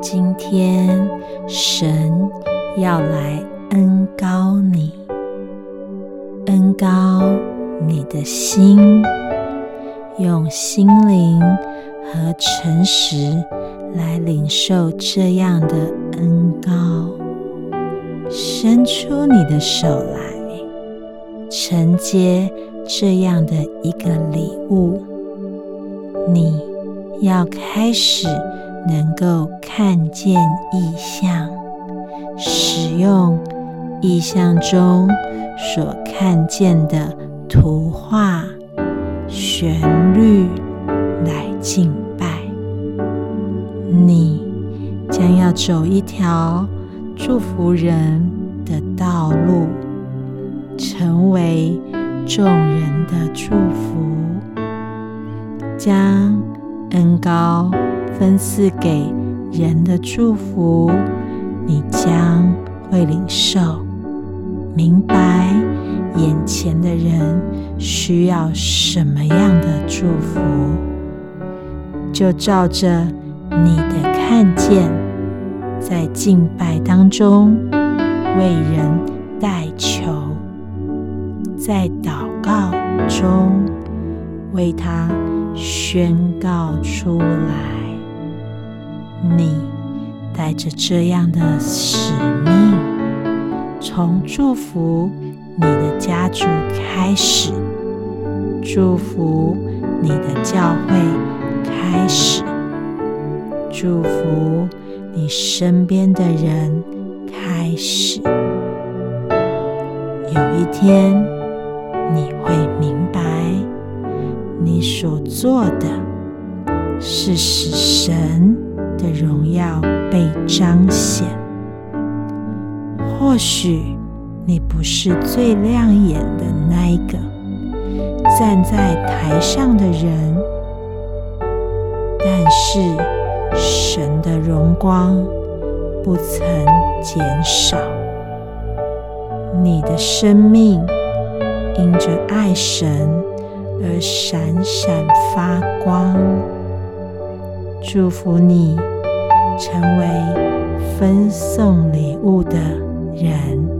今天神要来恩高你，恩高你的心，用心灵和诚实来领受这样的恩高，伸出你的手来承接这样的一个礼物，你要开始。能够看见意象，使用意象中所看见的图画、旋律来敬拜。你将要走一条祝福人的道路，成为众人的祝福，将恩高。分赐给人的祝福，你将会领受，明白眼前的人需要什么样的祝福，就照着你的看见，在敬拜当中为人代求，在祷告中为他宣告出来。你带着这样的使命，从祝福你的家族开始，祝福你的教会开始，祝福你身边的人开始。有一天，你会明白，你所做的是使神。的荣耀被彰显。或许你不是最亮眼的那一个站在台上的人，但是神的荣光不曾减少。你的生命因着爱神而闪闪发光。祝福你成为分送礼物的人。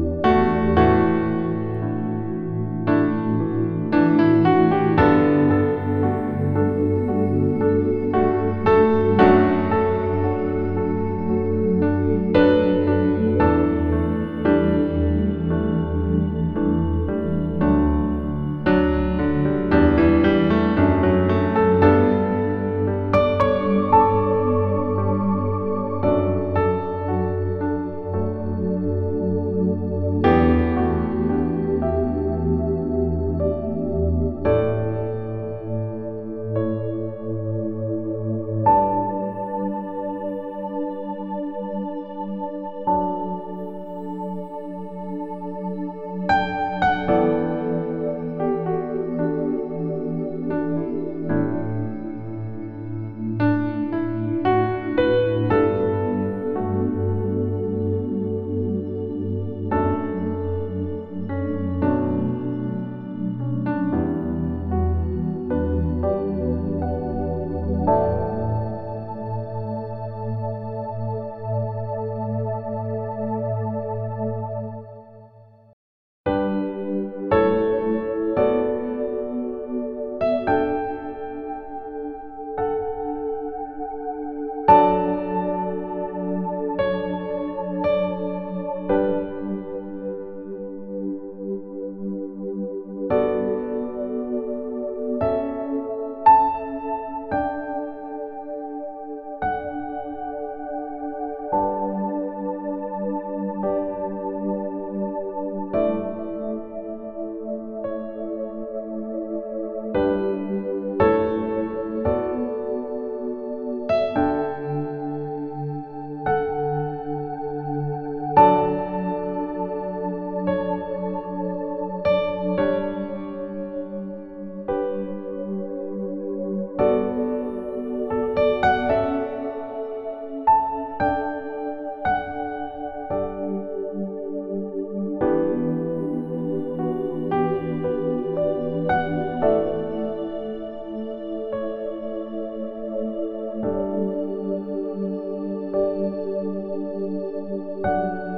Música